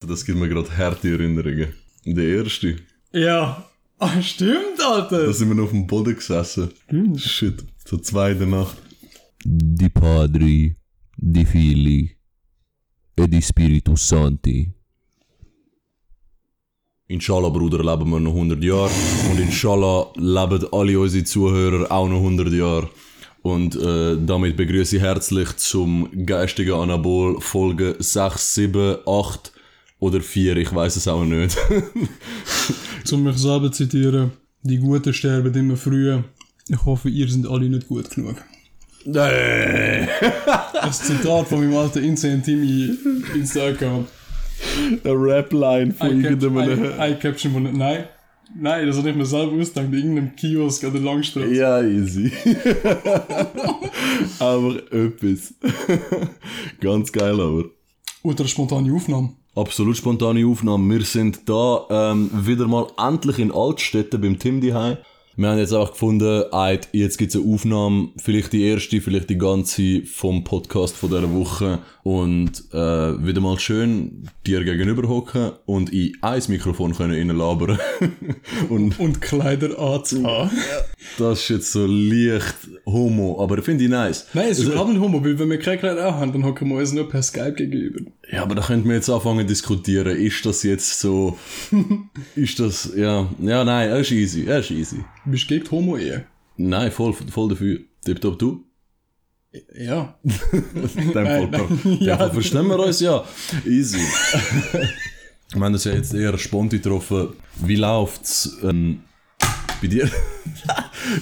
Das gibt mir gerade harte Erinnerungen. Der erste, Ja. Ah, stimmt, Alter. da sind wir noch auf dem Boden gesessen. Shit, so zwei in der Nacht. di Padri, di Figli e di Spiritus Santi. Inshallah, Bruder, leben wir noch 100 Jahre. Und inshallah leben alle unsere Zuhörer auch noch 100 Jahre. Und äh, damit begrüße ich herzlich zum geistigen Anabol Folge 6, 7, 8 oder 4, ich weiß es auch nicht. Zum mich selber zitieren. Die Guten sterben immer früher. Ich hoffe, ihr seid alle nicht gut genug. Nee. Das Zitat von meinem alten Insane Timmy Instagram. Eine Rap-Line von irgendeinem. I-Caption von Nein. Nein, das hat ich mir selber ausgedacht. In irgendeinem Kiosk an der Langstraße. Ja, easy. aber etwas. Ganz geil, aber. Eine spontane Aufnahme. Absolut spontane Aufnahme. Wir sind da ähm, wieder mal endlich in Altstädten beim Tim daheim. Wir haben jetzt auch gefunden, jetzt gibt es eine Aufnahme, vielleicht die erste, vielleicht die ganze vom Podcast von dieser Woche. Und äh, wieder mal schön dir gegenüber hocken und in ein Mikrofon können reinlabern. und Und Kleider anzuhaben. das ist jetzt so leicht homo, aber finde ich nice. Nein, es ist Also- überhaupt nicht Homo, weil wenn wir keine Kleider haben, dann hocken wir uns nur per Skype gegenüber. Ja, aber da könnten wir jetzt anfangen zu diskutieren. Ist das jetzt so. ist das. Ja. Ja, nein, er ist easy. Er ist easy. Du bist gegen die Homo-Ehe. Nein, voll, voll dafür. Tipptopp, du? Ja. Dem Fall, ja. Verstehen wir uns ja. Easy. wir haben das ja jetzt eher spontan getroffen. Wie läuft's ähm, bei dir?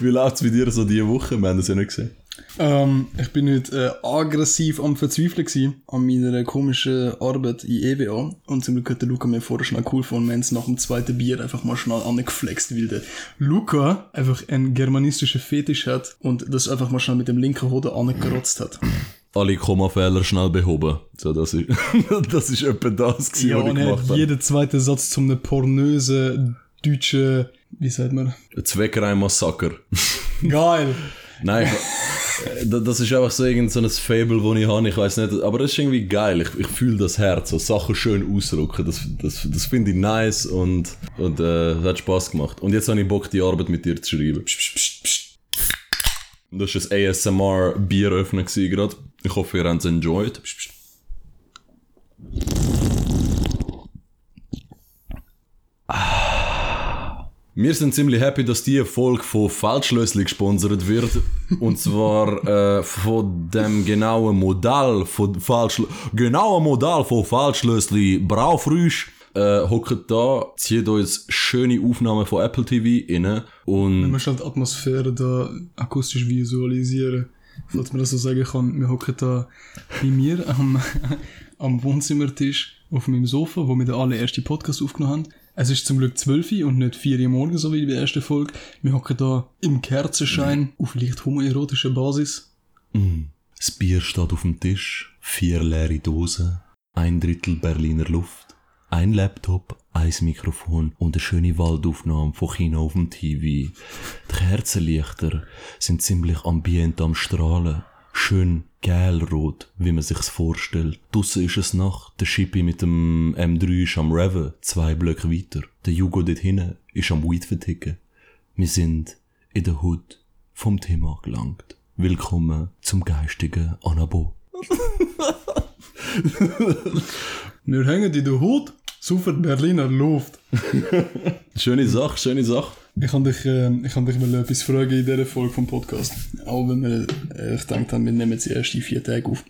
Wie läuft's bei dir so diese Woche? Wir haben das ja nicht gesehen. Ähm, ich bin heute äh, aggressiv am Verzweifeln gewesen, an meiner komischen Arbeit in EWA. Und zum Glück hat der Luca mir vorher schnell cool von wir haben es nach dem zweiten Bier einfach mal schnell angeflext, weil der Luca einfach einen germanistischen Fetisch hat und das einfach mal schnell mit dem linken Hoden angerotzt hat. Alle Kommafehler schnell behoben. So, das ist, das ist etwa das, gewesen, ja, was ich und gemacht habe. jeden zweiten Satz zum einem pornösen deutschen, wie sagt man? Ein Zweckrein-Massaker. Geil! Nein, das ist einfach so irgend so ein Fable, das ich habe, ich weiß nicht, aber das ist irgendwie geil, ich, ich fühle das Herz, so Sachen schön ausdrücken, das, das, das finde ich nice und, und äh, es hat Spaß gemacht. Und jetzt habe ich Bock, die Arbeit mit dir zu schreiben. Psst, psst. Und Das war ein ASMR-Bieröffner gerade. Ich hoffe, ihr habt es enjoyed. Psst. Wir sind ziemlich happy, dass die Folge von Feldschlössli gesponsert wird. Und zwar äh, von dem genauen Modell von Feldschlössli. Genauen Modell von Feldschlössli Braufrüsch. Äh, hockt da, zieht uns schöne Aufnahmen von Apple TV rein. Und Man schnell die Atmosphäre da akustisch visualisieren. Falls man das so sagen kann, wir hocken da bei mir am, am Wohnzimmertisch auf meinem Sofa, wo wir den allerersten Podcast aufgenommen haben. Es ist zum Glück 12 Uhr und nicht 4 Uhr morgens, so wie in der ersten Folge. Wir hocken da im Kerzenschein auf leicht homoerotischer Basis. das Bier steht auf dem Tisch. Vier leere Dosen. Ein Drittel Berliner Luft. Ein Laptop, ein Mikrofon und eine schöne Waldaufnahme von Kino auf dem TV. Die Kerzenlichter sind ziemlich ambient am Strahlen. Schön gelrot, wie man sich's vorstellt. Draussen ist es Nacht, der Schippi mit dem M3 ist am Reven, zwei Blöcke weiter. Der Jugo dort hinten ist am Weed verticken. Wir sind in der Hood vom Thema gelangt. Willkommen zum geistigen Anabo. Wir hängen in der Hut, super Berliner Luft. Schöne Sache, schöne Sache. Ich kann dich, äh, ich kann dich mal etwas fragen in dieser Folge vom Podcast. Auch wenn wir, äh, ich gedacht haben, wir nehmen sie erst in vier Tage auf.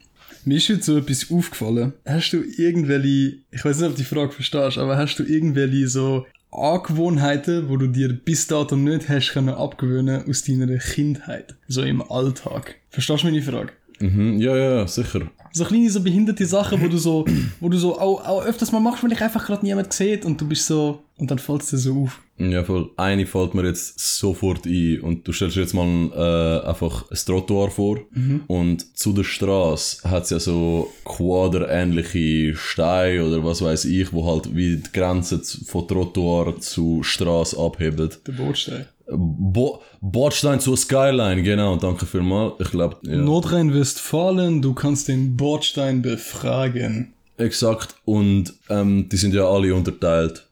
Mir ist jetzt so etwas aufgefallen. Hast du irgendwelche, ich weiß nicht, ob du die Frage verstehst, aber hast du irgendwelche so Angewohnheiten, wo du dir bis dato nicht hast können abgewöhnen aus deiner Kindheit? So im Alltag. Verstehst du meine Frage? Mhm, ja, ja, sicher. So kleine, so behinderte Sachen, wo du so, wo du so auch, auch öfters mal machst, wenn dich einfach gerade niemand sieht und du bist so, und dann fällt es dir so auf. Ja, voll. Eine fällt mir jetzt sofort ein und du stellst dir jetzt mal äh, einfach ein Trottoir vor und zu der Straße hat es ja so quaderähnliche Steine oder was weiß ich, wo halt wie die Grenze von Trottoir zu Straße abheben. Der Bordstein. Bo Bordstein zur Skyline, genau, danke vielmals. Ich glaube, ja. Nordrhein-Westfalen, du kannst den Bordstein befragen. exakt. Und ähm, die sind ja alle unterteilt.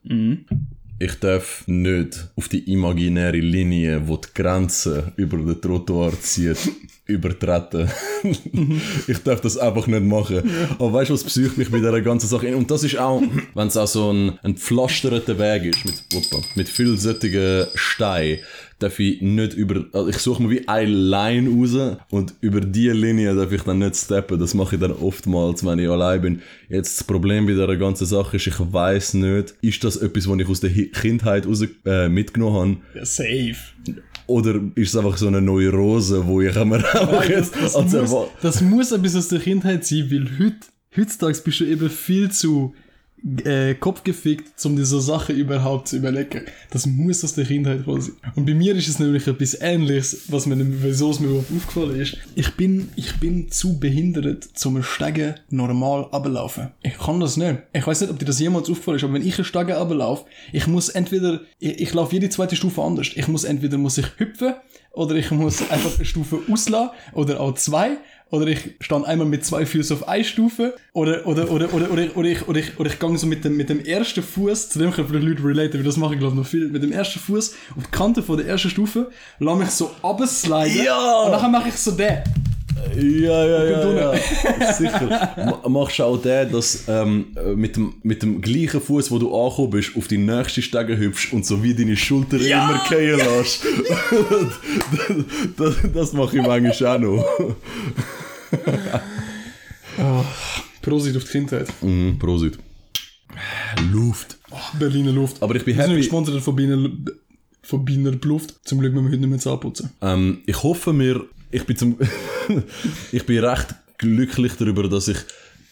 Ich darf nicht auf die imaginäre Linie, wo die Grenze über den Trottoir zieht, übertreten. ich darf das einfach nicht machen. Aber weißt du, was psycht mich bei dieser ganzen Sache? Und das ist auch, wenn es auch so ein, ein pflasterter Weg ist, mit, Opa, mit viel solchen Steinen, darf ich nicht über, also ich suche mir wie eine Line raus und über diese Linie darf ich dann nicht steppen. Das mache ich dann oftmals, wenn ich allein bin. Jetzt das Problem bei dieser ganzen Sache ist, ich weiß nicht, ist das etwas, was ich aus der Kindheit raus, äh, mitgenommen habe? Ja, safe. Oder ist es einfach so eine Neurose, wo ich mir einfach jetzt das, das, muss, das muss etwas aus der Kindheit sein, weil heut, heutzutage bist du eben viel zu äh, kopfgefickt, um diese Sache überhaupt zu überlegen. Das muss aus der Kindheit quasi. Und bei mir ist es nämlich etwas Ähnliches, was mir, wieso es mir überhaupt aufgefallen ist. Ich bin, ich bin zu behindert, zum Steigen normal ablaufen. Ich kann das nicht. Ich weiß nicht, ob dir das jemals aufgefallen ist, aber wenn ich eine Steigen ablaufe, ich muss entweder, ich, ich laufe jede zweite Stufe anders. Ich muss entweder muss ich hüpfen, oder ich muss einfach eine Stufe auslassen, oder auch zwei, oder ich stand einmal mit zwei Füßen auf eine Stufe, oder, oder, oder, oder, oder, oder ich, oder ich, oder ich gehe so mit dem, mit dem ersten Fuß, zu dem können vielleicht Leute relaten, weil das mache ich glaube noch viel, mit dem ersten Fuß auf die Kante von der ersten Stufe, lasse mich so absliden, Ja! und nachher mache ich so den. Ja, ja, ja, bin ja. Sicher. Ma- Machst du auch den, dass ähm, äh, mit, dem, mit dem gleichen Fuß, wo du angekommen bist, auf die nächste Stege hüpfst und so wie deine Schulter Ja! immer fallen lässt. das, das, das mache ich manchmal auch noch. Prosit auf die Kindheit. Mhm, Prosit. Luft. Berliner Luft. Aber ich bin Wir sind happy. gesponsert von Biener, von Biener Luft. Zum Glück müssen wir heute nicht mehr Zahnputzen. Ähm, ich hoffe mir, ich bin zum, ich bin recht glücklich darüber, dass ich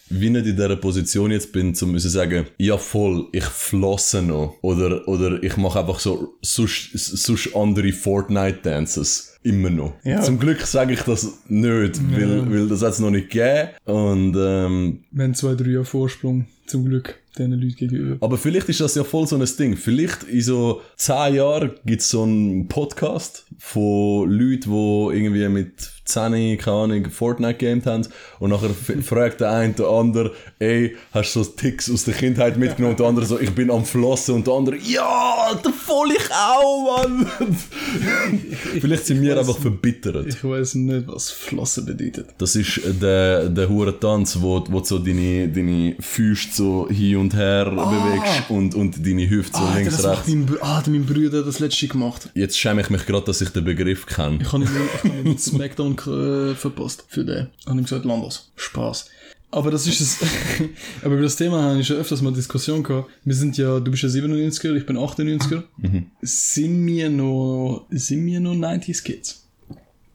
wie nicht in dieser Position jetzt bin, zu müssen sagen, ja voll, ich flosse noch. Oder, oder ich mache einfach so, sonst, andere Fortnite-Dances. Immer noch. Ja. Zum Glück sage ich das nicht, weil, weil das hat es noch nicht gegeben. Und, ähm, Wir haben zwei, drei Jahre Vorsprung, zum Glück, diesen Leuten gegenüber. aber vielleicht ist das ja voll so ein Ding. Vielleicht in so zehn Jahren gibt es so einen Podcast von Leuten, die irgendwie mit 10, keine Ahnung, Fortnite gamed haben und nachher fragt der eine den anderen, ey, hast du so Ticks aus der Kindheit mitgenommen? Und der andere so, ich bin am Flossen und der andere, ja, der voll ich auch, Mann! Vielleicht sind wir weiß einfach verbittert. Ich weiß nicht, was Flossen bedeutet. Das ist der, der hure Tanz, wo, wo so deine, deine Füße so hin und her bewegst und, und deine Hüfte so Ah, links, das rechts. mein, ah, mein Bruder hat das letzte gemacht. Jetzt schäme ich mich gerade, dass ich den Begriff kenne. Ich habe ihm, ich ihm einen Smackdown äh, verpasst für den. Ich habe ihm gesagt, Landos. Spaß. Aber das ist es. Aber über das Thema habe ich schon öfters mal Diskussion gehabt. Wir sind ja, du bist ja 97er, ich bin 98er. Sind wir noch, sind wir noch 90s Kids?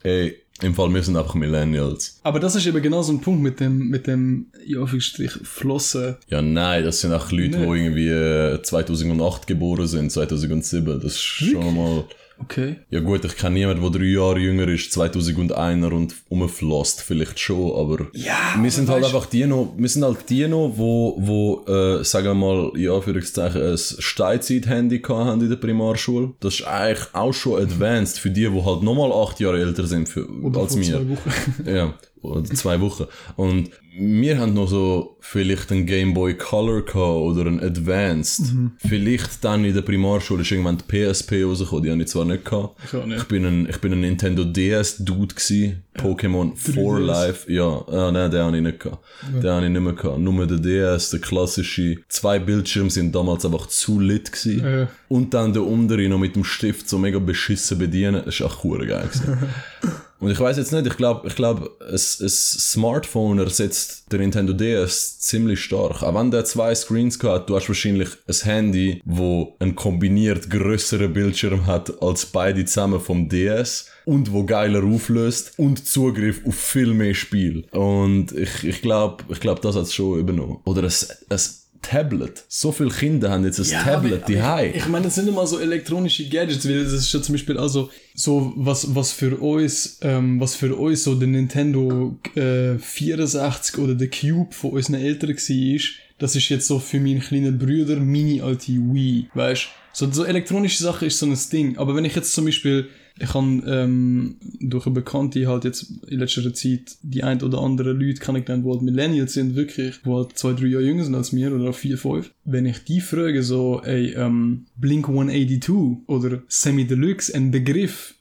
Ey, im Fall, wir sind einfach Millennials. Aber das ist eben genau so ein Punkt mit dem, mit dem, ja, Anführungsstrich, Flossen. Ja, nein, das sind auch Leute, Nee. die irgendwie äh, 2008 geboren sind, 2007. Das ist schon mal... Okay. Ja gut, ich kenne niemanden, der drei Jahre jünger ist, 2001er und umflosst, vielleicht schon, aber Ja, wir sind halt einfach die noch, wir sind halt die noch, wo, wo äh, sagen wir mal, ja, für Zeichen, ein Steinzeit-Handy haben in der Primarschule. Das ist eigentlich auch schon advanced für die, die halt nochmal acht Jahre älter sind für, Oder als vor wir. zwei Wochen. Ja, oder zwei Wochen. Und wir haben noch so vielleicht einen Game Boy Color gehabt oder einen Advanced. Mhm. Vielleicht dann in der Primarschule ist irgendwann die PSP rausgekommen, die habe ich zwar nicht gehabt. Ich nicht. Ich bin ein, ich bin ein Nintendo DS Dude gsi. Pokémon for 3DS. Life. Ja, ah, nein, den habe ich nicht gehabt. Den habe ich nicht mehr gehabt. Nur der DS, der klassische. Zwei Bildschirme sind damals einfach zu lit. Äh. Und dann der untere noch mit dem Stift so mega beschissen bedienen. Das ist auch cool geil gewesen. Und ich weiß jetzt nicht, ich glaube, ich glaube, ein, ein Smartphone ersetzt der Nintendo DS ziemlich stark. Auch wenn der zwei Screens hat, du hast wahrscheinlich ein Handy, wo einen kombiniert größeren Bildschirm hat als beide zusammen vom DS und wo geiler auflöst und Zugriff auf viel mehr Spiel. Und ich, ich glaube, ich glaube, das hat es schon übernommen. Oder ein, ein Tablet. So viele Kinder haben jetzt ein Tablet, die aber high. ich, ich meine, das sind immer so elektronische Gadgets, weil das ist ja zum Beispiel also so was was für uns ähm, was für uns so der Nintendo äh, 64 oder der Cube von unseren Eltern war, das ist jetzt so für meinen kleinen Brüder meine alte Wii, weißt? So so elektronische Sache ist so ein Ding. Aber wenn ich jetzt zum Beispiel Ich habe ähm, durch eine Bekannte halt jetzt in letzter Zeit die ein oder andere Leute kennengelernt, die halt Millennials sind, wirklich, die halt zwei, drei Jahre jünger sind als mir oder vier, fünf. Wenn ich die frage, so, ey, ähm, Blink 182 oder Semi Deluxe, ein Begriff,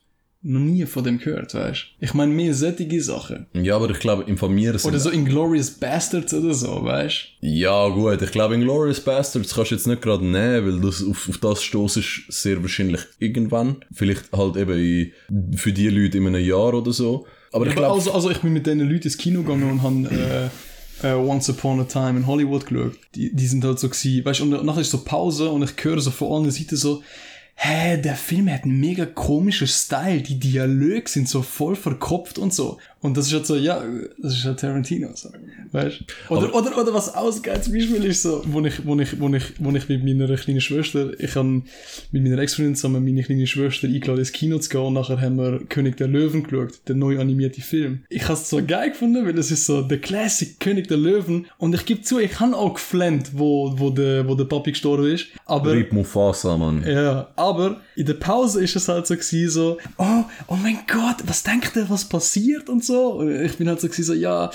noch nie von dem gehört, weißt Ich meine, mehr sättige Sachen. Ja, aber ich glaube, informieren sind... Oder so Inglourious Bastards oder so, weißt Ja, gut, ich glaube, Inglourious Bastards kannst du jetzt nicht gerade nehmen, weil das auf, auf das stoß ist sehr wahrscheinlich irgendwann. Vielleicht halt eben in, für die Leute in einem Jahr oder so. Aber ich glaube... Also, also ich bin mit diesen Leuten ins Kino gegangen und habe äh, äh, Once Upon a Time in Hollywood geschaut. Die, die sind halt so gewesen, weißt und nachher ist so Pause und ich höre so von allen Seiten so, hä, der Film hat einen mega komischen Style, die Dialoge sind so voll verkopft und so. Und das ist halt so, ja, das ist halt Tarantino, so, weißt oder, oder, oder was ausgeht, zum Beispiel ist so, wo ich, wo ich, wo ich, wo ich mit meiner kleinen Schwester, ich habe mit meiner Ex-Freundin zusammen meine kleine Schwester eingeladen ins Kino zu gehen und nachher haben wir König der Löwen geschaut, der neu animierte Film. Ich habe es so geil gefunden, weil es ist so der Classic König der Löwen und ich gebe zu, ich habe auch geflennt, wo, wo der, wo der Papi gestorben ist, aber... Rip Mufasa, Mann. Ja, aber in der Pause ist es halt so gewesen, so, oh, oh mein Gott, was denkt ihr, was passiert und so. Und ich bin halt so gewesen, so, ja,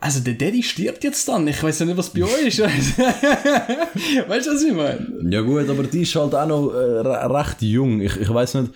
also der Daddy stirbt jetzt dann. Ich weiß ja nicht, was bei euch ist. weißt du, was ich meine? Ja gut, aber die ist halt auch noch äh, recht jung. Ich, ich weiß nicht,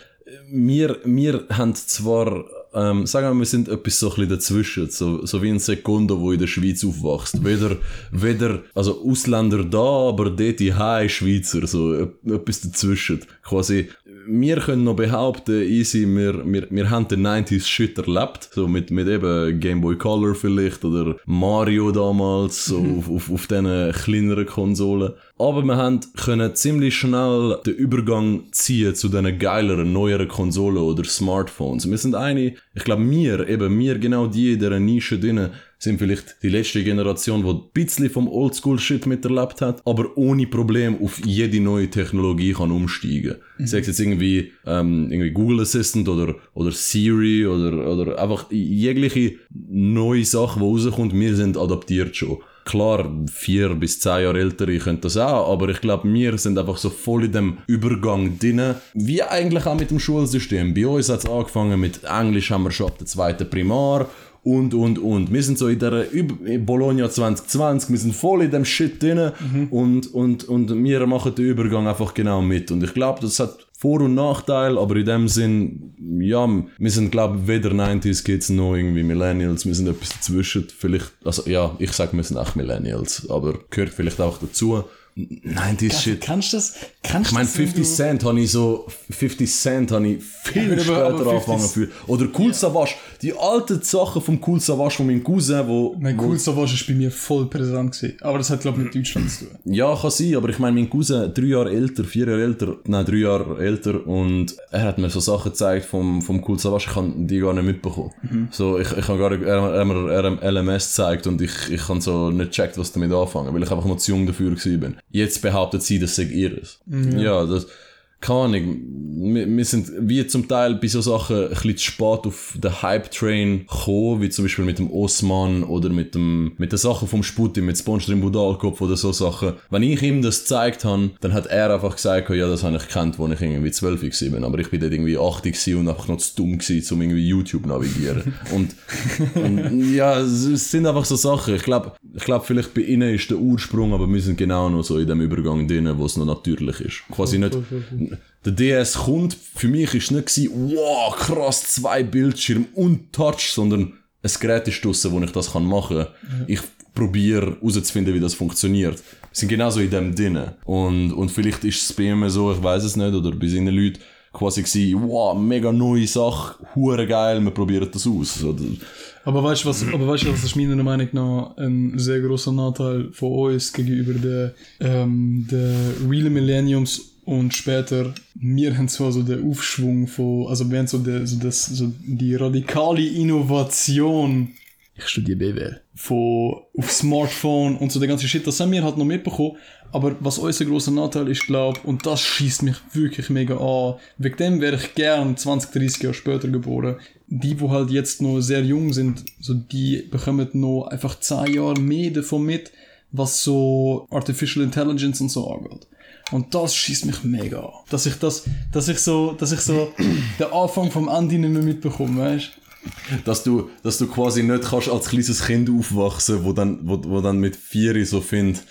wir, wir haben zwar ähm, sagen wir, wir sind etwas so ein bisschen dazwischen, so, so wie ein Sekundo, wo in der Schweiz aufwachst. Weder, weder, also Ausländer da, aber dort die High Schweizer, so etwas dazwischen. Quasi, wir können noch behaupten, easy, wir, wir, wir haben den 90s Shit erlebt, so mit, mit eben Game Boy Color vielleicht oder Mario damals, so mhm. auf, auf, auf diesen kleineren Konsolen. Aber wir haben können ziemlich schnell den Übergang ziehen zu diesen geileren, neueren Konsolen oder Smartphones. Wir sind eine, ich glaube, wir, eben wir genau die in dieser Nische drinnen, sind vielleicht die letzte Generation, die ein bisschen vom Oldschool-Shit miterlebt hat, aber ohne Problem auf jede neue Technologie kann umsteigen. Mhm. Sei es jetzt irgendwie, ähm, irgendwie Google Assistant oder, oder Siri oder, oder einfach jegliche neue Sache, die rauskommt, wir sind adaptiert schon. Klar, vier bis zehn Jahre ältere können das auch, aber ich glaube, wir sind einfach so voll in dem Übergang drin. Wie eigentlich auch mit dem Schulsystem. Bei uns hat es angefangen mit Englisch haben wir schon ab der zweiten Primar und, und, und. Wir sind so in der Bologna 2020, wir sind voll in dem Shit drin mhm. und, und, und wir machen den Übergang einfach genau mit. Und ich glaube, das hat vor- und Nachteil, aber in dem Sinn, ja, wir sind, glaube ich, weder 90s Kids noch irgendwie Millennials, wir sind etwas dazwischen. Vielleicht, also ja, ich sage, wir sind auch Millennials, aber gehört vielleicht auch dazu. 90s Shit. Kannst du das? Kannst ich meine, 50 Cent habe ich so, 50 Cent habe ich viel ja, später angefangen für. Oder Cool ja. Savage. Die alten Sachen vom Cool Savage von meinem Cousin, wo... Mein Cool Savage ist bei mir voll präsent gewesen. Aber das hat, glaube ich, mit Deutschland zu tun. Ja, kann sein, aber ich meine, mein Cousin, drei Jahre älter, vier Jahre älter, nein, drei Jahre älter und er hat mir so Sachen gezeigt vom, vom Cool Savage, ich habe die gar nicht mitbekommen. Mhm. So, ich, ich habe gar nicht, er, er, er, er LMS gezeigt und ich, ich habe so nicht gecheckt, was damit anfangen, weil ich einfach noch zu jung dafür gewesen bin. Jetzt behauptet sie, das sei ihres. Ja, ja das, keine Ahnung, wir, wir, sind wie zum Teil bei so Sachen ein bisschen zu spät auf den Hype-Train gekommen, wie zum Beispiel mit dem Osman oder mit dem, mit den Sachen vom Sputti, mit Sponge im Budalkopf oder so Sachen. Wenn ich ihm das gezeigt habe, dann hat er einfach gesagt, ja, das habe ich gekannt, als ich irgendwie 12 war, aber ich bin dort irgendwie 80 und einfach noch zu dumm gewesen, um irgendwie YouTube navigieren. und, und, ja, es sind einfach so Sachen. Ich glaube, ich glaube, vielleicht bei ihnen ist der Ursprung, aber wir sind genau noch so in dem Übergang drin, wo es noch natürlich ist. Quasi nicht, der DS kommt, für mich ist nicht gewesen, wow, krass, zwei Bildschirme und Touch, sondern ein Gerät ist draussen, wo ich das machen kann. Ja. Ich probiere herauszufinden, wie das funktioniert. Wir sind genauso in dem drin. Und, und vielleicht ist es bei ihm so, ich weiß es nicht, oder bei seinen Leuten quasi gewesen, wow, mega neue Sache, hure geil, wir probieren das aus. Aber weißt du was, aber weißt du, was ist meiner Meinung nach ein sehr großer Nachteil von uns gegenüber der, ähm, der Real Millenniums und später, wir haben zwar so den Aufschwung von, also wir haben so, der, so, das, so die radikale Innovation, ich studiere BWL, von auf Smartphone und so der ganze Shit, das haben wir halt noch mitbekommen, aber was unser großer Nachteil ist, glaube und das schießt mich wirklich mega an, wegen dem wäre ich gern 20, 30 Jahre später geboren, die, wo halt jetzt noch sehr jung sind, so die bekommen noch einfach 10 Jahre mehr davon mit, was so Artificial Intelligence und so angeht. Und das schießt mich mega an. Dass ich das, dass ich so, dass ich so den Anfang vom Ende nicht mehr mitbekomme, weißt dass du, dass du quasi nicht kannst als kleines Kind aufwachsen, wo dann, wo, wo dann mit vier so findet,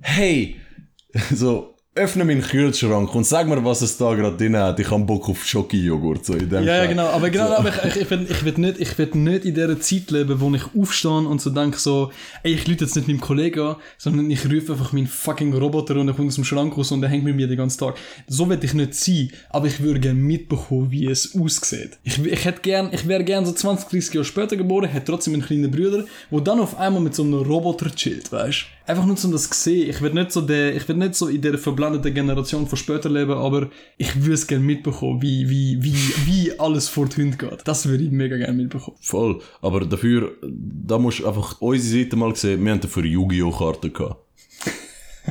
hey, so, öffne meinen Kühlschrank und sag mir, was es da gerade drin hat. Ich habe Bock auf Schoki-Joghurt, so in dem Ja, ja, genau. Aber genau, So. aber ich, ich, ich, will, ich, will nicht, ich will nicht in dieser Zeit leben, wo ich aufstehe und so denke so, ey, ich lüte jetzt nicht meinem Kollegen an, sondern ich rufe einfach meinen fucking Roboter und er kommt aus dem Schrank raus und der hängt mit mir den ganzen Tag. So will ich nicht sein, aber ich würde gerne mitbekommen, wie es aussieht. Ich, ich hätte gern, ich wäre gern so 20, 30 Jahre später geboren, hätte trotzdem einen kleinen Bruder, wo dann auf einmal mit so einem Roboter chillt, weißt Einfach nur um das zu sehen. Ich will nicht so der, nicht so in der verblendeten Generation von später leben, aber ich würde es gerne mitbekommen, wie, wie, wie, wie alles vor die Hunde geht. Das würde ich mega gerne mitbekommen. Voll. Aber dafür, da musst du einfach unsere Seite mal sehen, wir haben dafür Yu-Gi-Oh! Karten gehabt.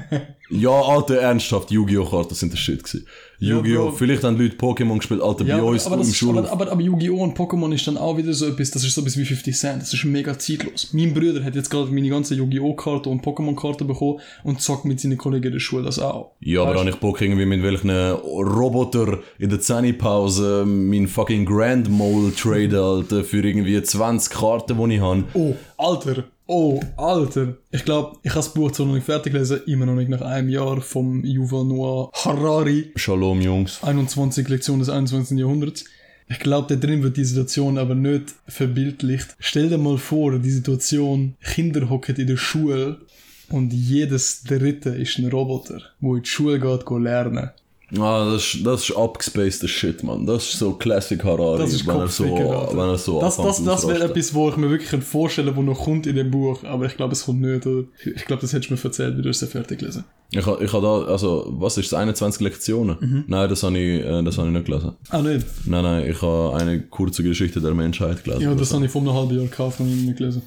ja, Alter, ernsthaft, Yu-Gi-Oh! Karten sind der Shit gewesen. Yu-Gi-Oh! Bro. vielleicht haben Leute Pokémon gespielt, Alter, bei aber, uns aber, im Schulhof. aber, aber, aber Yu-Gi-Oh! und Pokémon ist dann auch wieder so etwas, das ist so etwas wie 50 Cent. Das ist mega zeitlos. Mein Bruder hat jetzt gerade meine ganze Yu-Gi-Oh! Karte und Pokémon-Karte bekommen und zockt mit seinen Kollegen in der Schule das auch. Ja, aber Weißt habe ich Bock irgendwie mit welchen Roboter in der Zähnepause mein fucking Grand Mole trade, Alter, für irgendwie 20 Karten, die ich habe. Oh, Alter. Oh, Alter. Ich glaube, ich habe das Buch zwar noch nicht fertig gelesen, immer noch nicht nach einem Jahr vom Yuval Noah Harari. Shalom, Jungs. 21 Lektionen des 21. Jahrhunderts. Ich glaube, da drin wird die Situation aber nicht verbildlicht. Stell dir mal vor, die Situation, Kinder hocken in der Schule und jedes dritte ist ein Roboter, wo in die Schule geht, go lernen. Ah, das ist, das ist abgespaceder Shit, man. Das ist so Classic Harari, Das ist wenn, er so, wenn er so Das, das, das wäre etwas, wo ich mir wirklich vorstellen kann, wo noch kommt in dem Buch, aber ich glaube, es kommt nicht. Oder? Ich glaube, das hättest du mir erzählt, wie du es fertig gelesen Ich habe ich ha da, also, was ist das, 21 Lektionen? Mhm. Nein, das habe ich, äh, das hab ich nicht gelesen. Ah, nicht? Nein, nein, ich habe eine kurze Geschichte der Menschheit gelesen. Ja, das habe ich vor einem halben Jahr gekauft und nicht gelesen.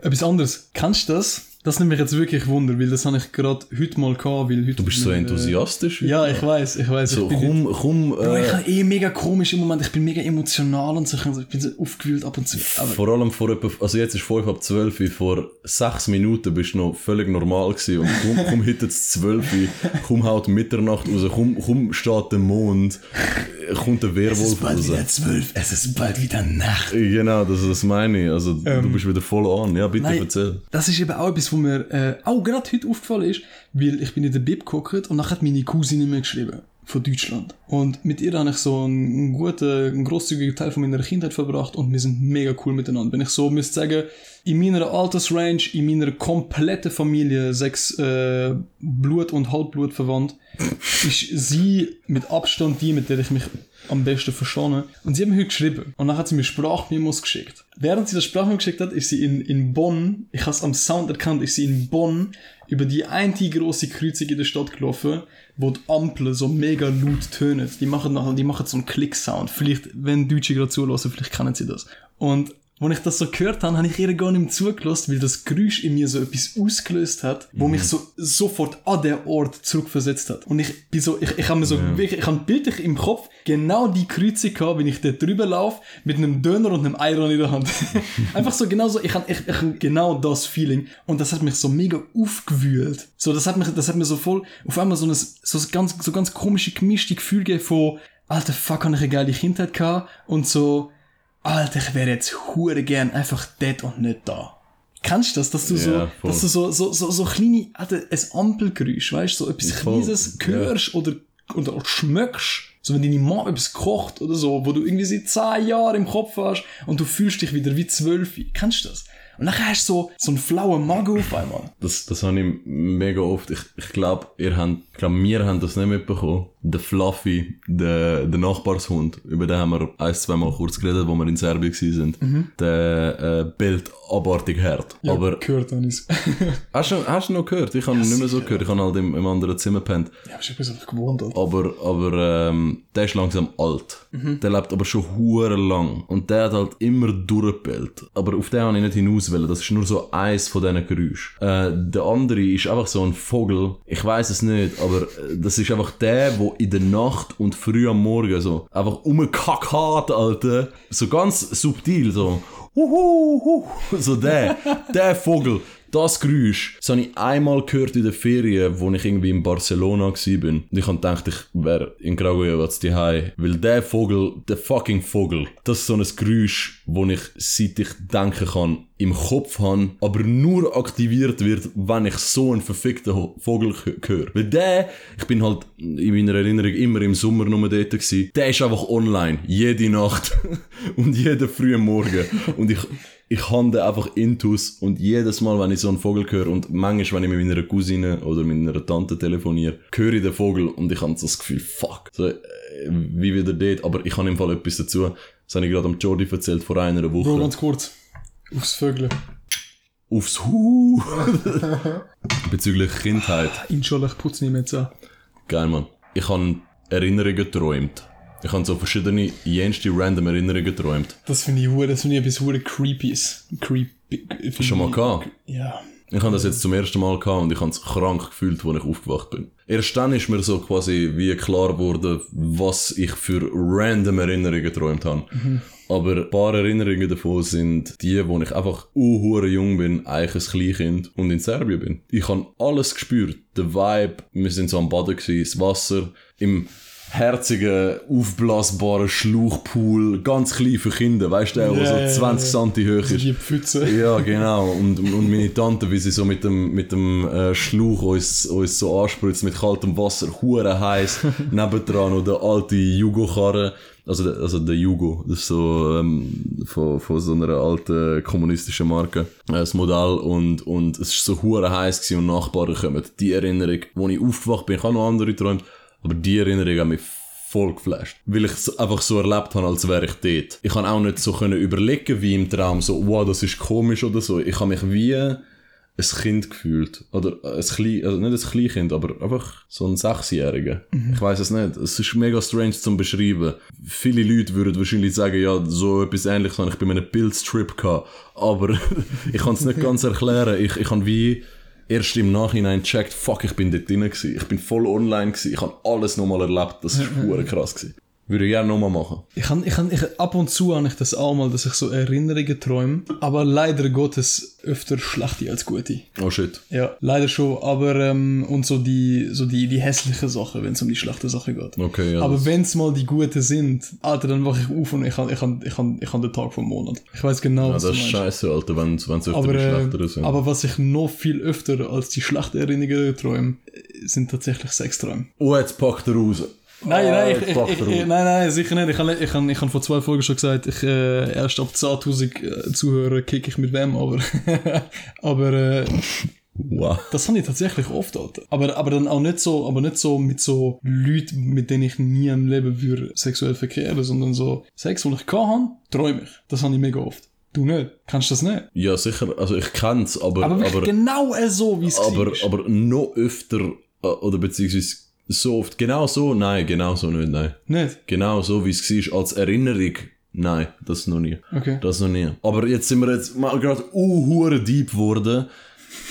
Etwas anderes. Kennst du das? Das nimmt mich jetzt wirklich Wunder, weil das habe ich gerade heute mal gehabt, weil heute... Du bist so enthusiastisch. Ja, ich weiß, ich weiß. So, ich komm, komm, Bro, ich äh, habe eh mega komisch im Moment, ich bin mega emotional und so, ich bin so aufgewühlt ab und zu. Aber vor allem vor etwa, also jetzt ist 5 ab 12 Uhr, vor 6 Minuten bist du noch völlig normal gewesen und komm, komm heute jetzt 12 Uhr, komm haut Mitternacht raus, komm, komm steht der Mond, äh, kommt der Werwolf raus. zwölf, es ist bald wieder Nacht. Genau, das, das meine ich. Also, du bist wieder voll an. Ja, bitte Ähm, Nein, erzähl. Das ist eben auch etwas, wo mir äh, auch gerade heute aufgefallen ist, weil ich bin in der Bib geguckt und nachher hat meine Cousine mir geschrieben von Deutschland. Und mit ihr habe ich so einen, guten, einen grosszügigen Teil von meiner Kindheit verbracht und wir sind mega cool miteinander. Wenn ich so müsste sagen, in meiner Altersrange, in meiner kompletten Familie, sechs äh, Blut- und Halbblut verwandt, ist sie mit Abstand die, mit der ich mich am besten verstehe. Und sie hat mir heute geschrieben. Und dann hat sie mir Sprachmemos geschickt. Während sie das Sprachmemo geschickt hat, ist sie in, in Bonn, ich habe es am Sound erkannt, ist sie in Bonn über die eine große Kreuzung in der Stadt gelaufen, wo die Ampeln so mega laut tönen. Die machen die machen so einen Klick-Sound. Vielleicht, wenn Deutsche gerade zulassen, vielleicht kennen sie das. Und als ich das so gehört habe, habe ich ihr gar nicht mehr zugelassen, weil das Geräusch in mir so etwas ausgelöst hat, wo mich so sofort an den Ort zurückversetzt hat. Und ich bin so, ich, ich habe mir so, wirklich, ich habe bildlich im Kopf genau die Kreuzung gehabt, wenn ich dort drüber laufe, mit einem Döner und einem Eiron in der Hand. Einfach so genau so, ich habe ich, ich genau das Feeling. Und das hat mich so mega aufgewühlt. So, das hat mich, das hat mir so voll, auf einmal so ein, so ein ganz, so ganz komische, gemischte Gefühl gegeben von, alter fuck, habe ich eine geile Kindheit gehabt und so, Alter, ich wäre jetzt hure gern einfach dort und nicht da. Kennst du das, dass du Ja, so, voll. dass du so, so, so, so kleine, Alter, ein Ampelgeräusch, weißt du, so etwas Voll, Kleines hörst oder, oder auch schmeckst. So, wenn deine Mama etwas kocht oder so, wo du irgendwie seit zehn Jahren im Kopf hast und du fühlst dich wieder wie zwölf. Kennst du das? Und dann hast du so, so einen flauen Magen auf einmal. Das, das habe ich mega oft. Ich, ich glaube, ihr habt, ich glaub, wir haben das nicht mitbekommen. Der Fluffy, der, der Nachbarshund, über den haben wir ein, zwei Mal kurz geredet, wo wir in Serbien waren. Der äh, bellt abartig hart. Ja, Aber gehört habe ich's. hast du, hast du noch gehört? Ich habe ihn nicht mehr so gehört. Ich habe halt im, im anderen Zimmer gepennt. ja, ich bin gewohnt, Alter. Aber, aber ähm, der ist langsam alt. Mhm. Der lebt aber schon hure lang. Und der hat halt immer durchgepellt. Aber auf den habe ich nicht hinaus wollen. Das ist nur so eins von diesen Geräuschen. Äh, der andere ist einfach so ein Vogel. Ich weiß es nicht, aber äh, das ist einfach der, der in der Nacht und früh am Morgen so einfach umgekackt hat, Alter. So ganz subtil, so. Uhuhu. So der, der Vogel. Das Geräusch, das habe ich einmal gehört in der Ferien, wo ich irgendwie in Barcelona war. Und ich gedacht, ich wäre in Graujovac daheim. Weil der Vogel, der fucking Vogel, das ist so ein Geräusch, wo ich, seit ich denken kann, im Kopf habe, aber nur aktiviert wird, wenn ich so einen verfickten Vogel höre. Weil der, ich bin halt in meiner Erinnerung immer im Sommer nur dort gewesen, der ist einfach online, jede Nacht und jeden frühen Morgen. Und ich, ich habe den einfach intus und jedes Mal, wenn ich so einen Vogel höre und manchmal, wenn ich mit meiner Cousine oder mit meiner Tante telefoniere, höre ich den Vogel und ich habe so das Gefühl, fuck, so, äh, wie wieder dort, aber ich habe im Fall etwas dazu, das habe ich gerade am Jordi erzählt vor einer Woche Bro, ganz kurz. Aufs Vögeln. aufs Hu. Bezüglich Kindheit. Inshallah, ich putze nicht mehr zu. Geil, Mann. Ich habe Erinnerungen geträumt. Ich habe so verschiedene, jenste random Erinnerungen geträumt. Das finde ich, hure- das finde ich etwas hure Creepys. Creepy. Schon mal gehabt? Ja. Ich habe das jetzt zum ersten Mal gehabt und ich habe es krank gefühlt, als ich aufgewacht bin. Erst dann ist mir so quasi wie klar geworden, was ich für random Erinnerungen geträumt habe. Aber ein paar Erinnerungen davon sind die, wo ich einfach uhure jung bin, eigentlich ein Kleinkind und in Serbien bin. Ich habe alles gespürt. Der Vibe, wir sind so am Baden gewesen, das Wasser, im herzigen, aufblasbaren Schlauchpool, ganz klein für Kinder, weißt du, der, ja, so 20 ja. cm hoch ist. die Pfütze. Ja, genau. Und, und meine Tante, wie sie so mit dem, mit dem äh, Schlauch uns, uns so anspritzt mit kaltem Wasser, hure heiß, nebendran noch der alte Jugo-Karre, also der, also der Jugo, das ist so ähm, von, von so einer alten kommunistischen Marke, äh, das Modell und, und es ist so hure heiß und Nachbarn kommen. Die Erinnerung, wo ich aufgewacht bin, ich habe noch andere geträumt, aber die Erinnerung hat mich voll geflasht. Weil ich es einfach so erlebt habe, als wäre ich dort. Ich kann auch nicht so können überlegen, wie im Traum, so, wow, das ist komisch oder so. Ich habe mich wie ein Kind gefühlt. Oder ein Klein, also nicht ein Kleinkind, aber einfach so ein Sechsjähriger. Ich weiß es nicht. Es ist mega strange zum beschreiben. Viele Leute würden wahrscheinlich sagen, ja, so etwas ähnliches habe ich bei einem Pilztrip gehabt. Aber ich kann es nicht ganz erklären. Ich, ich habe wie erst im Nachhinein gecheckt, fuck, ich bin dort drin gewesen. Ich bin voll online gewesen. Ich habe alles nochmal erlebt. Das ist hure krass gewesen. Würde ich gerne nochmal machen. Ich kann, ich kann, ich, ab und zu habe ich das auch mal, dass ich so Erinnerungen träume, aber leider Gottes öfter schlechte als gute. Oh shit. Ja, leider schon, aber ähm, und so die, so die, die hässliche Sache, wenn es um die schlechte Sache geht. Okay, ja. aber wenn es mal die guten sind, Alter, dann wache ich auf und ich habe ich han, ich han, ich han den Tag vom Monat. Ich weiß genau, ja, was das ist scheiße, Alter, wenn es öfter Aber, die äh, schlechteren sind. aber was ich noch viel öfter als die schlechten Erinnerungen träume, äh, sind tatsächlich Sexträume. oh, jetzt packt er raus. Nein, nein, ich, ich, ich, nein, nein, sicher nicht. Ich habe ich han, ich han vor zwei Folgen schon gesagt, ich, äh, erst ab 10.000 äh, Zuhörer kick ich mit wem, aber, aber äh, Wow. das habe ich tatsächlich oft, Alter. Aber, aber dann auch nicht so, aber nicht so mit so Leuten, mit denen ich nie im Leben würde sexuell verkehren, sondern so Sex, wo ich kann träume ich. Das habe ich mega oft. Du nicht? Kannst du das nicht? Ja, sicher, also ich kenn's, aber, Aber, aber, wirklich genau äh, so, wie es aber, aber noch öfter, äh, oder beziehungsweise so oft, genau so, nein, genau so nicht, nein. Nicht? Genau so, wie es war, als Erinnerung, nein, das noch nie. Okay. Das noch nie. Aber jetzt sind wir jetzt mal gerade uhuere deep geworden.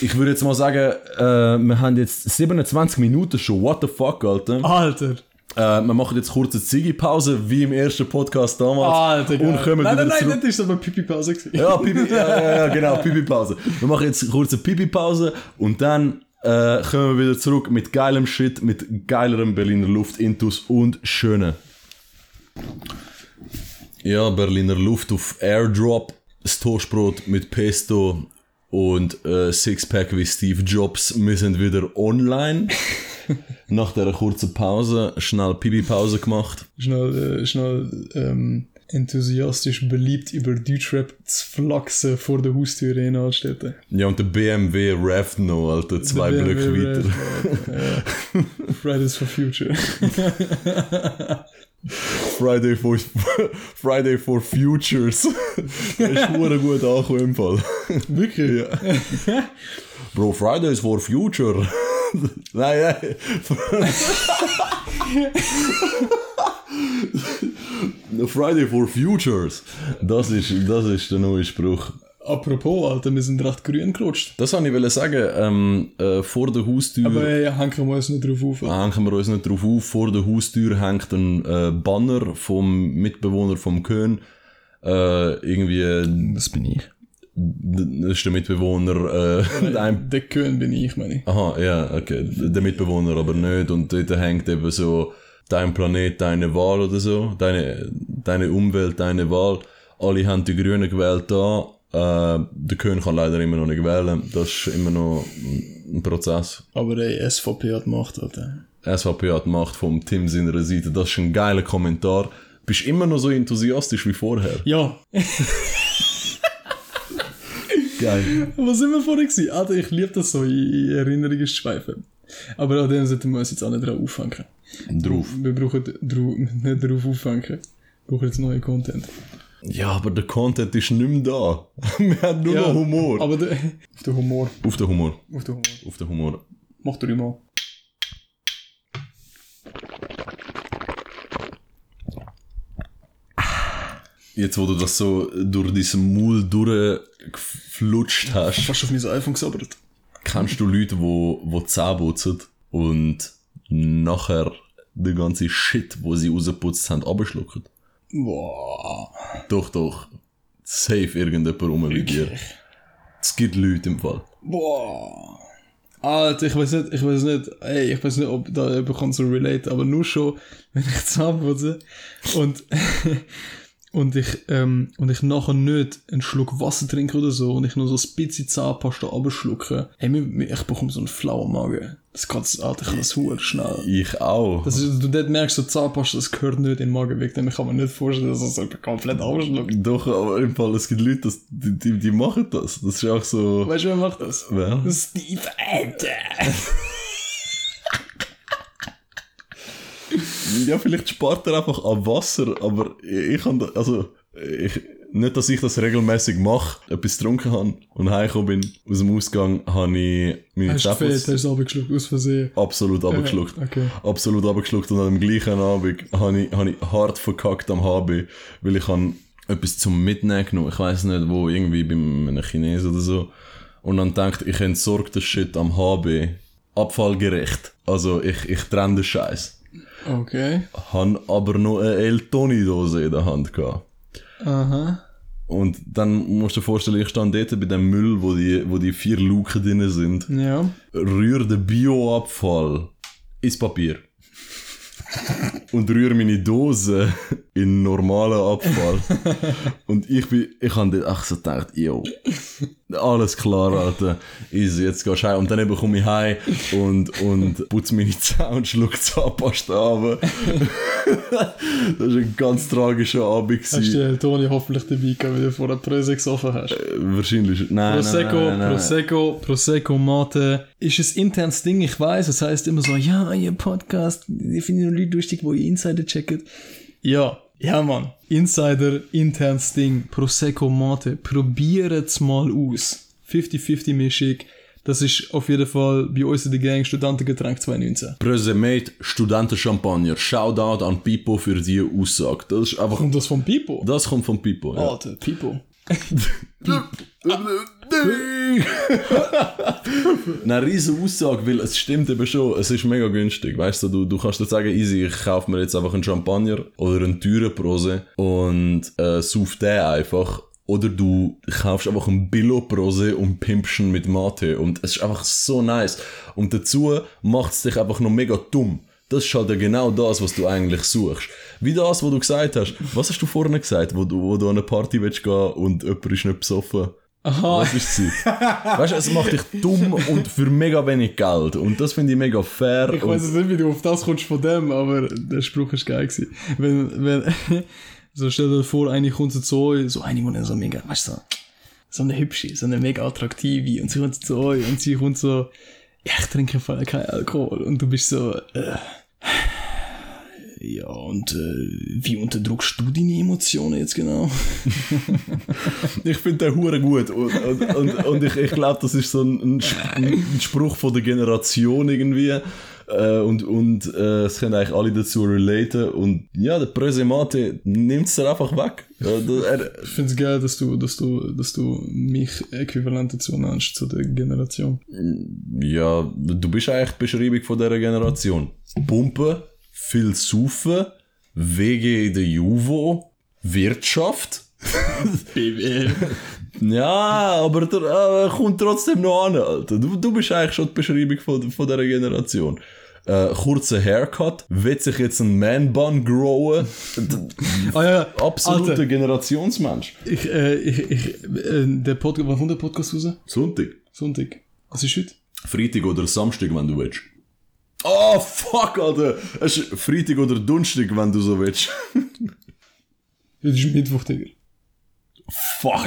Ich würde jetzt mal sagen, äh, wir haben jetzt 27 Minuten schon, what the fuck, Alter. Alter. Äh, wir machen jetzt kurz eine Ziggy-Pause, wie im ersten Podcast damals. Alter, geil. und kommen nein, wieder nein, nein, das war aber Pipi-Pause. Ja, Pipi, ja, ja, genau, Pipi-Pause. Wir machen jetzt kurz eine Pipi-Pause und dann äh, kommen wir wieder zurück mit geilem Shit, mit geilerem Berliner Luft, Intus und Schöne. Ja, Berliner Luft auf Airdrop, das Toastbrot mit Pesto und äh, Sixpack wie Steve Jobs. Wir sind wieder online. Nach der kurzen Pause, schnell Pipi-Pause gemacht. Schnell, äh, schnell ähm, enthusiastisch beliebt über Deutschrap zu flachsen vor der Haustür in Altstädte. Ja, und der BMW rafft noch, Alter, zwei Der Blöcke weiter. Ja. Fridays for Future. Friday for, Friday for Futures. das ist hure gut angekommen im Fall. Wirklich? Ja. Bro, Fridays for Future. nein, nein. Friday for Futures. Das ist, das ist der neue Spruch. Apropos, Alter, wir sind recht grün gerutscht. Das wollte ich sagen. Ähm, äh, vor der Haustür. Aber äh, hängen wir uns nicht drauf auf. hängen wir uns nicht drauf auf. Vor der Haustür hängt ein äh, Banner vom Mitbewohner vom Köln. Äh, irgendwie Das bin ich. das ist der Mitbewohner, äh, ein Der Köhn bin ich, meine ich. Aha, ja, okay. Der Mitbewohner aber nicht. Und dort hängt eben so dein Planet, deine Wahl oder so. Deine, deine Umwelt, deine Wahl. Alle haben die Grünen gewählt da. Äh, der König kann leider immer noch nicht wählen. Das ist immer noch ein Prozess. Aber ey, SVP hat Macht, Alter. SVP hat Macht vom Tim seiner Seite. Das ist ein geiler Kommentar. Bist immer noch so enthusiastisch wie vorher. Ja, Geil. was sind wir vorher gewesen? Alter, ich liebe das so, in, in Erinnerungen zu schweifen. Aber an dem sollten wir uns jetzt auch nicht drauf aufhängen. Drauf. Wir brauchen drau- nicht drauf aufhängen. Wir brauchen jetzt neuen Content. Ja, aber der Content ist nicht mehr da. Wir haben nur noch Humor. Aber der, auf den Humor. Auf den Humor. Auf den Humor. Auf den Humor. Mach du mal. Jetzt, wo du das so durch diesen Maul durchgeflutscht hast, Fast auf mein iPhone gesabbert. kennst du Leute, wo, wo Zähne putzen und nachher den ganzen Shit, wo sie rausgeputzt haben, abschlucken? Boah. Doch, doch. Safe irgendjemand rum wie dir. Es gibt Leute im Fall. Boah. Alter, ich weiß nicht, ich weiß nicht, ey, ich weiß nicht, ob da jemand kann so relate, aber nur schon, wenn ich Zahnputze und, und ich, ähm, und ich nachher nicht einen Schluck Wasser trinke oder so und ich nur so ein bisschen Zahnpasta abschlucke, ey, mir- mir- ich bekomme so einen flauen Magen. Das kann's, Alter, ich kann das hure schnell. Ich auch. Das ist, du dort merkst, so Zahnpasta, das gehört nicht in den Magen weg, denn ich kann mir nicht vorstellen, dass das so komplett abschluckt. doch, aber im Fall, es gibt Leute, das, die, die, die machen das. Das ist auch so. Weißt du, wer macht das? Wer? Steve Alter. Ja, vielleicht spart er einfach an Wasser, aber ich, ich da, also, ich, nicht, dass ich das regelmäßig mache, etwas getrunken habe und heimgekommen bin, aus dem Ausgang, habe ich meine Hast gefehlt, hast du es abgeschluckt, aus Versehen. absolut abgeschluckt. okay. Absolut abgeschluckt und an dem gleichen Abend habe ich, habe ich hart verkackt am HB, weil ich habe etwas zum Mitnehmen genommen, ich weiß nicht wo, irgendwie beim einem Chinesen oder so. Und dann denkt ich entsorge den Shit am HB, abfallgerecht. Also ich, ich trenne den Scheiß. Okay. Han aber noch eine El Toni Dose in der Hand gehabt. Aha. Und dann musst du dir vorstellen, ich stand dort bei dem Müll, wo die, wo die vier Luken drin sind, Ja. rühre den Bioabfall ins Papier. und rühre meine Dose in normalen Abfall. und ich bin, ich habe dort echt so gedacht, yo, alles klar, Alter, easy, jetzt gehst du heim. Und dann eben komme ich heim und, und putze meine Zähne und schluck Zahnpasta ab. das war ein ganz tragischer Abend. Hast du den Toni hoffentlich dabei gehabt, wie du vor der Pröse gesoffen hast? Äh, Wahrscheinlich. Nein, Prosecco, nein, nein, nein. Prosecco, Prosecco, Mate. Ist ein internes Ding, ich weiß. Es heißt immer so, ja, ihr Podcast, die finden nur Leute lustig, wo ihr Insider checket. Ja, ja, Mann. Insider, internes Ding. Prosecco, Mate. Probieret's mal aus. 50-50 Mischung. Das ist auf jeden Fall bei uns in der Gang Studentengetränk 2019. Presemate Studentenchampagner. Shoutout an Pipo für die Aussage. Das ist einfach. Kommt das von Pipo? Das kommt von Pipo. Ja. Alter, Pipo. Eine riesige Aussage, weil es stimmt eben schon, es ist mega günstig. Weißt du, du, du kannst dir sagen, easy, ich kaufe mir jetzt einfach einen Champagner oder einen teuren Prose und äh, sauf den einfach. Oder du kaufst einfach einen Billo Prose und pimpst ihn mit Mate. Und es ist einfach so nice. Und dazu macht es dich einfach noch mega dumm. Das ist halt ja genau das, was du eigentlich suchst. Wie das, was du gesagt hast. Was hast du vorhin gesagt, wo du, wo du an eine Party willst gehen und jemand ist nicht besoffen? Aha. Was ist sie? weißt du, es macht dich dumm und für mega wenig Geld. Und das finde ich mega fair. Ich weiß jetzt nicht, wie du auf das kommst von dem, aber der Spruch ist geil gewesen. Wenn, wenn, so stell dir vor, eine kommt so zu euch, so eine, die so mega, weißt du, so, so eine hübsche, so eine mega attraktive, und sie kommt zu euch und sie kommt so, ich trinke voll keinen Alkohol, und du bist so, äh, ja, und äh, wie unterdrückst du deine Emotionen jetzt genau? ich finde den Hure gut. Und, und, und, und ich, ich glaube, das ist so ein, ein Spruch von der Generation irgendwie. Äh, und und äh, es können eigentlich alle dazu relaten. Und ja, der Presemate nimmt es einfach weg. Er, Ich finde es geil, dass du, dass du, dass du mich äquivalent dazu nennst, zu der Generation. ja, du bist eigentlich die Beschreibung von dieser Generation. Pumpen, viel Saufen, WG in der Juvo, Wirtschaft. BWL. Ja, aber der, äh, kommt trotzdem noch an, Alter. Du, du bist eigentlich schon die Beschreibung von, von dieser Generation. Äh, kurzer Haircut, wird sich jetzt ein Man-Bun growen. Ah ja, Absoluter Alter, Generationsmensch. ich, äh, ich, ich, äh, der Podcast, wann kommt der Podcast raus? Sonntag. Sonntag. Was ist heute? Freitag oder Samstag, wenn du willst. Oh, fuck, Alter. Es ist Freitag oder Donnerstag, wenn du so willst. Heute ist Mittwoch, Digga. Fuck.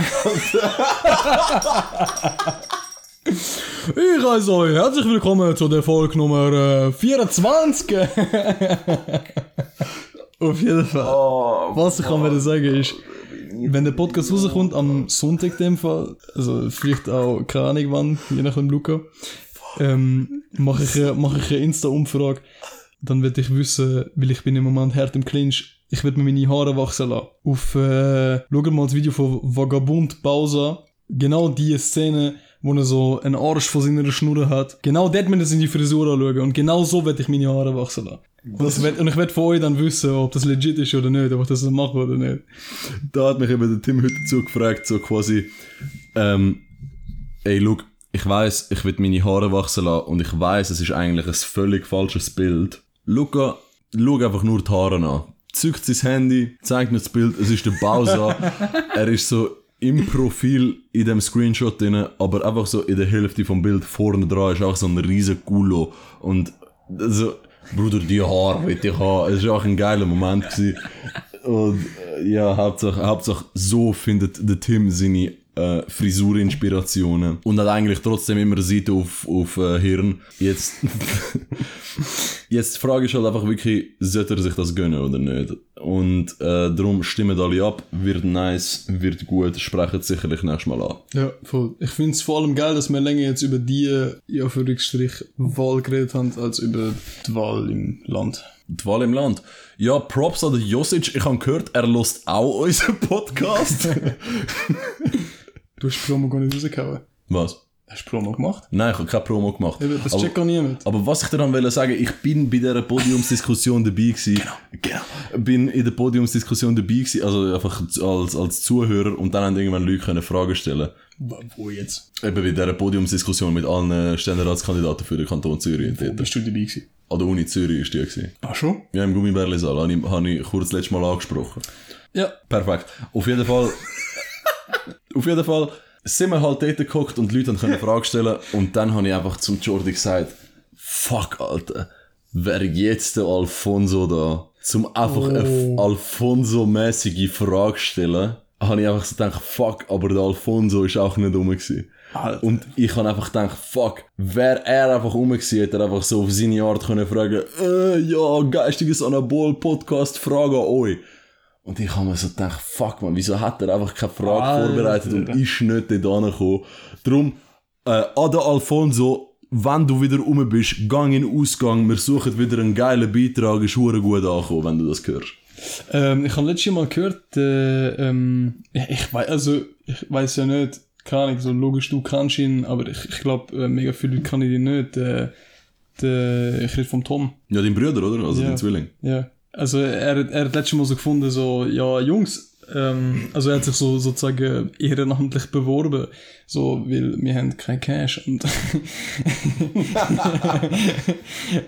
Ich heiße euch herzlich willkommen zu der Folge Nummer äh, 24. Auf jeden Fall. Oh, Was ich kann mir sagen ist, wenn der Podcast rauskommt am Sonntag in dem Fall, also vielleicht auch keine Ahnung wann, je nach dem Luca, ähm, mache ich, äh, mach ich eine Insta-Umfrage, dann werde ich wissen, weil ich bin im Moment hart im Clinch, ich werde mir meine Haare wachsen lassen. Auf, äh, schau mal das Video von Vagabund Bausa, genau die Szene, wo er so einen Arsch von seiner Schnur hat, genau dort müssen in die Frisur anschauen und genau so werde ich meine Haare wachsen lassen. Und, das werd, und ich werde von euch dann wissen, ob das legit ist oder nicht, ob ich das so mache oder nicht. da hat mich eben der Tim heute dazu gefragt, so quasi, ähm, ey, look, ich weiß, ich will meine Haare wachsen lassen und ich weiß, es ist eigentlich ein völlig falsches Bild. Luca, schau einfach nur die Haare an. Zückt sein Handy, zeigt mir das Bild, es ist der Bowser. er ist so im Profil in dem Screenshot drin, aber einfach so in der Hälfte vom Bild vorne dran ist auch so ein riesen Kulo. Und also, Bruder, die Haare will ich haben. Es war auch ein geiler Moment. Gewesen. Und äh, ja, Hauptsache, Hauptsache so findet der Tim seine äh, Frisurinspirationen. Und hat eigentlich trotzdem immer eine Seite auf, auf äh, Hirn. Jetzt, jetzt die Frage ist halt einfach wirklich, sollte er sich das gönnen oder nicht? Und äh, darum stimmen alle ab, wird nice, wird gut, sprechen sicherlich nächstes Mal an. Ja, voll. Ich finde es vor allem geil, dass wir länger jetzt über die, in Anführungsstrich, Wahl geredet haben, als über die Wahl im Land. Die Wahl im Land. Ja, Props an den Josic. Ich habe gehört, er lost auch unseren Podcast. Du hast Promo gar nicht rausgehauen. Was? Hast du Promo gemacht? Nein, ich habe keine Promo gemacht. Eben, Das aber, checkt gar niemand. aber was ich dir dann wollte sagen, ich bin bei dieser Podiumsdiskussion dabei gewesen. Genau. Bin in der Podiumsdiskussion dabei gewesen, also einfach als, als Zuhörer und dann haben irgendwann Leute können Fragen stellen. Wo- jetzt? Eben bei dieser Podiumsdiskussion mit allen Ständerratskandidaten für den Kanton Zürich. Wo bist du dabei gewesen? An der Uni Zürich ist die gewesen. Ach schon? Ja, im Gummibärli-Saal habe ich, habe ich kurz letztes Mal angesprochen. Ja. Perfekt. Auf jeden Fall, auf jeden Fall sind wir halt dort geguckt und die Leute können Fragen stellen und dann habe ich einfach zum Jordi gesagt, fuck, Alter, wer jetzt der Alfonso da, zum einfach eine Alfonso-mäßige Frage stellen, habe ich einfach so gedacht, fuck, aber der Alfonso ist auch nicht rum gewesen. Alter. Und ich habe einfach gedacht, fuck, wäre er einfach rum gewesen, hätte er einfach so auf seine Art können fragen, äh, ja, geistiges Anabol-Podcast, Frage an euch. Und ich habe mir so gedacht, fuck man, wieso hat er einfach keine Frage Alter. vorbereitet und ist nicht dort angekommen. Darum, äh, den Alfonso, wenn du wieder rum bist, gang in den Ausgang, wir suchen wieder einen geilen Beitrag, ist gut angekommen, wenn du das hörst. Ähm, ich habe letztes Mal gehört, äh, ähm, ich, ich weiß, also, ich weiß ja nicht, keine Ahnung, so logisch, du kannst ihn, aber ich, ich glaube, äh, mega viele Leute kann ich ihn nicht. Äh, der, ich rede vom Tom. Ja, dein Bruder, oder? Also Ja. dein Zwilling. Ja. Also er, hat- er hat letztes Mal so gefunden, so, ja, Jungs, ähm, also er hat sich so sozusagen ehrenamtlich beworben, so, weil wir haben kein Cash und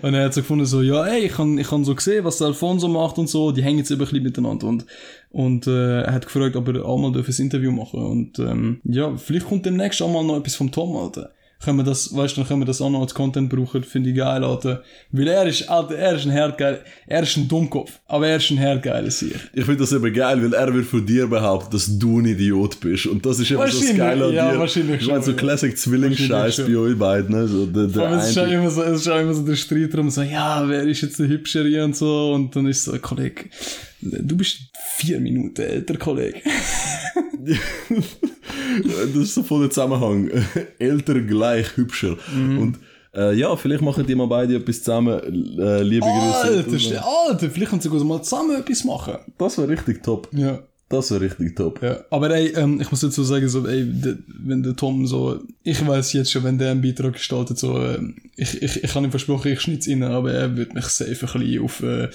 und er hat so gefunden, so, ja, ey, ich han ich han so gesehen, was der Alfonso macht und so, die hängen jetzt eben ein bisschen miteinander und und äh, er hat gefragt, ob er auch mal ein Interview machen und ähm, ja, vielleicht kommt demnächst auch mal noch etwas vom Tom, Alter. Können wir das, weißt du, dann können wir das auch noch als Content brauchen, finde ich geil, Alter. Weil er ist, Alter, er ist ein Herdgeil, er ist ein Dummkopf, aber er ist ein Herdgeiler Sieg. Ich finde das eben geil, weil er wird von dir behaupten, dass du ein Idiot bist. Und das ist eben so das Geile an ja, dir. wahrscheinlich Ich meine, so ja. Classic Zwillingsscheiß bei euch beiden. ne? So, der, der es ist eine- immer so, es ist auch immer so der Streit drum, so, ja, wer ist jetzt der Hübschere und so, und dann ist so, Kollege, du bist vier Minuten älter, Kollege. das ist so voll der Zusammenhang. Älter gleich hübscher. Mhm. Und äh, ja, vielleicht machen die mal beide etwas zusammen. Äh, liebe Grüße. Alter, Alter, vielleicht können sie sogar mal zusammen etwas machen. Das wäre richtig top. Ja. Das wäre richtig top. Ja, aber ey, ähm, ich muss dazu sagen, so, ey, de, wenn der Tom so, ich weiß jetzt schon, wenn der einen Beitrag gestaltet, so, ähm, ich, ich, ich habe ihm versprochen, ich schneid's rein, aber er wird mich safe ein bisschen auf äh,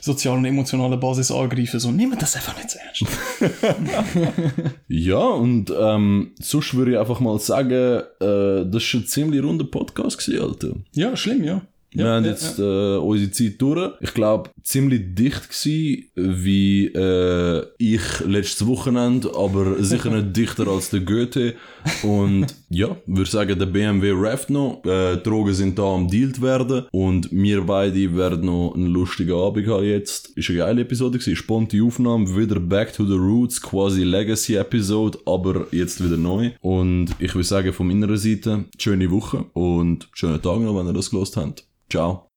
sozialer und emotionaler Basis angreifen, so, nimm das einfach nicht so ernst. Ja, und ähm, sonst würde ich einfach mal sagen, äh, das war ein ziemlich runder Podcast, gewesen, Alter. ja, schlimm, ja. Wir ja, haben ja, jetzt Äh, unsere Zeit durch. Ich glaube, ziemlich dicht gewesen, wie äh, ich letztes Wochenende, aber sicher nicht dichter als der Goethe. Und ja, würde sagen, der BMW rafft noch. Äh, Drogen sind da am Dealt werden. Und wir beide werden noch einen lustigen Abend haben jetzt. Ist eine geile Episode gewesen. Sponti Aufnahme, wieder Back to the Roots, quasi Legacy-Episode, aber jetzt wieder neu. Und ich würde sagen, von meiner Seite, schöne Woche und schönen Tag noch, wenn ihr das gelost habt. Ciao.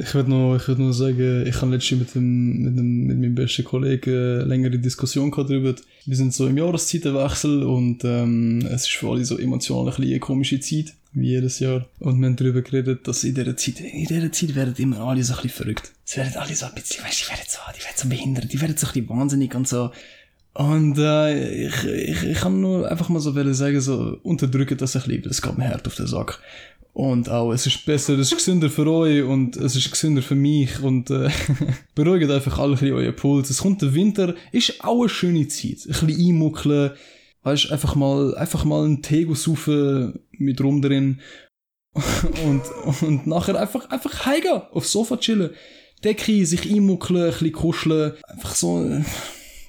Ich würde ich würd noch sagen, ich habe letztens mit, dem, mit, dem, mit meinem besten Kollegen eine längere Diskussion gehabt darüber. Wir sind so im Jahreszeitenwechsel und ähm, es ist für alle so emotional ein eine komische Zeit, wie jedes Jahr. Und wir haben darüber geredet, dass in dieser Zeit, in dieser Zeit werden immer alle so ein bisschen verrückt. Es werden alle so ein bisschen, weißt du, die werden so, die werden so behindert, die werden so ein bisschen wahnsinnig und so. Und äh, ich, ich, ich kann nur einfach mal so sagen, so unterdrücken das ein bisschen, weil es geht mir hart auf den Sack. Und auch, es ist besser, es ist gesünder für euch und es ist gesünder für mich und äh, beruhigt einfach alle ein euren Puls. Es kommt der Winter, ist auch eine schöne Zeit. Ein bisschen einmuckeln, weißt einfach mal, einfach mal einen Tee saufen mit rum drin und, und nachher einfach, einfach heimgehen, aufs Sofa chillen. Decke, sich einmuckeln, ein bisschen kuscheln, einfach so, äh,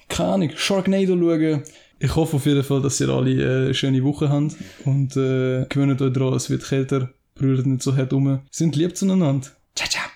keine Ahnung, Sharknado schauen. Ich hoffe auf jeden Fall, dass ihr alle äh, eine schöne Woche habt und äh, gewöhnt euch daran, es wird kälter, brüllen nicht so herdumme. Sind lieb zueinander. Ciao, ciao.